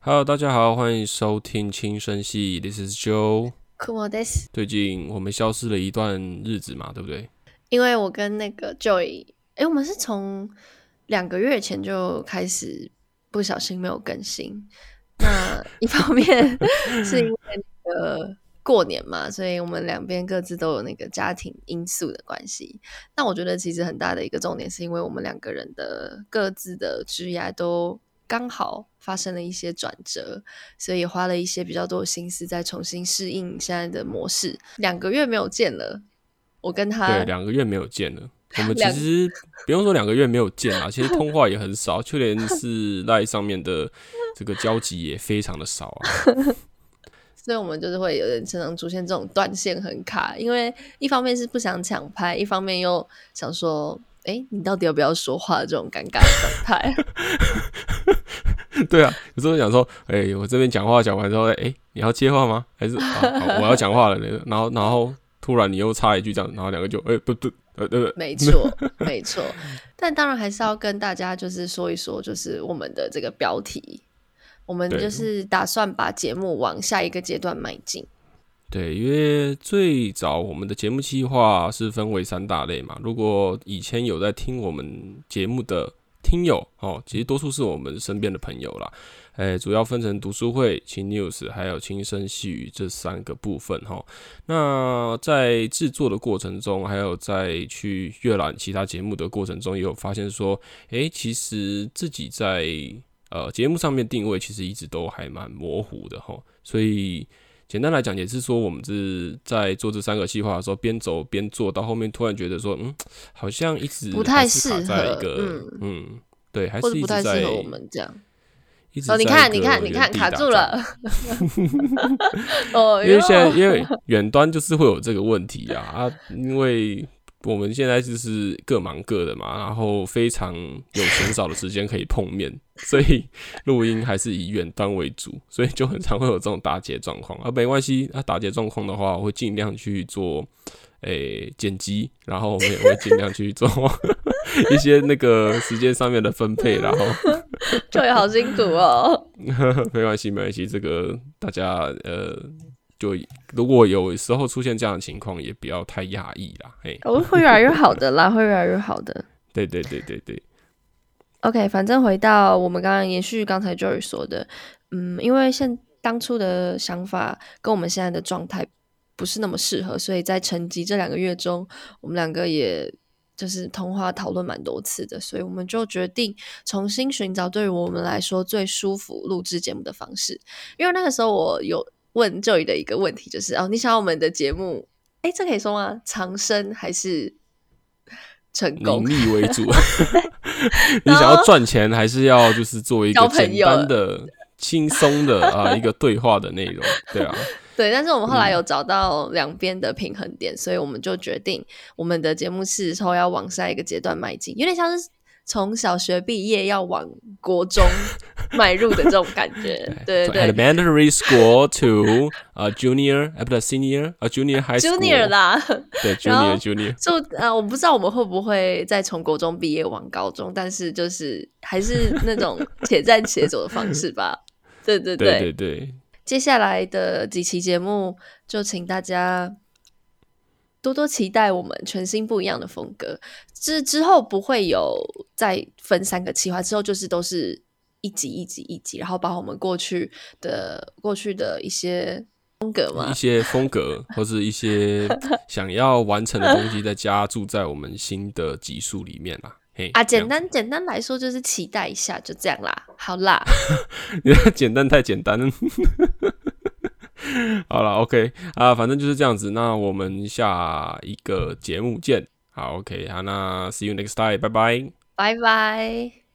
Hello，大家好，欢迎收听轻声系，This is Joe。酷莫 this，最近我们消失了一段日子嘛，对不对？因为我跟那个 Joy，哎，我们是从两个月前就开始不小心没有更新。那一方面 是因为那个过年嘛，所以我们两边各自都有那个家庭因素的关系。那我觉得其实很大的一个重点是因为我们两个人的各自的职业都刚好发生了一些转折，所以花了一些比较多的心思在重新适应现在的模式。两个月没有见了，我跟他对两个月没有见了。我们其实 不用说两个月没有见啊，其实通话也很少，就连是赖上面的这个交集也非常的少啊。所以我们就是会有人经常出现这种断线很卡，因为一方面是不想抢拍，一方面又想说，哎，你到底要不要说话？这种尴尬的状态。对啊，有时候想说，哎，我这边讲话讲完之后，哎，你要接话吗？还是 我要讲话了？然后，然后突然你又插一句这样，然后两个就，哎，不不，呃，对，没错，没错。但当然还是要跟大家就是说一说，就是我们的这个标题，我们就是打算把节目往下一个阶段迈进。对，因为最早我们的节目计划是分为三大类嘛。如果以前有在听我们节目的。听友哦，其实多数是我们身边的朋友啦。诶，主要分成读书会、轻 news 还有轻声细语这三个部分哈。那在制作的过程中，还有在去阅览其他节目的过程中，也有发现说，诶，其实自己在呃节目上面定位其实一直都还蛮模糊的哈。所以简单来讲，也是说我们是在做这三个计划的时候，边走边做到后面，突然觉得说，嗯，好像一直不太适合一个，嗯，对，还是不太适合我们这样。哦，你看，你看，你看，卡住了。哦，因为现在因为远端就是会有这个问题啊啊，因为我们现在就是各忙各的嘛，然后非常有很少的时间可以碰面，所以录音还是以远端为主，所以就很常会有这种打结状况啊。没关系，那打结状况的话，我会尽量去做。诶，剪辑，然后我们也会尽量去做一些那个时间上面的分配，然后就也好辛苦哦。没关系，没关系，这个大家呃，就如果有时候出现这样的情况，也不要太压抑啦。嘿，我会越来越好的啦，会越来越好的。对对对对对。OK，反正回到我们刚刚延续刚才 Joy 说的，嗯，因为现当初的想法跟我们现在的状态。不是那么适合，所以在成绩这两个月中，我们两个也就是通话讨论蛮多次的，所以我们就决定重新寻找对于我们来说最舒服录制节目的方式。因为那个时候我有问 Joy 的一个问题，就是哦，你想要我们的节目，哎，这可以说吗？长生还是成功？盈利为主？你想要赚钱，还是要就是做一个简单的、轻松的 啊一个对话的内容？对啊。对，但是我们后来有找到两边的平衡点，所以我们就决定我们的节目是后要往下一个阶段迈进，有点像是从小学毕业要往国中 迈入的这种感觉。对对，elementary school to 呃 junior，哎不对 senior，呃 junior high school 啦。对，junior junior。就呃，我不知道我们会不会再从国中毕业往高中，但是就是还是那种且战且走的方式吧。对对对对对。接下来的几期节目，就请大家多多期待我们全新不一样的风格。之之后不会有再分三个企划，之后就是都是一集一集一集，然后把我们过去的过去的一些风格嘛，一些风格或是一些 想要完成的东西，再加注在我们新的集数里面啦。啊，简单简单来说就是期待一下，就这样啦。好啦，简单太简单了。好了，OK 啊，反正就是这样子。那我们下一个节目见。好，OK，好，那 See you next time，拜拜，拜拜。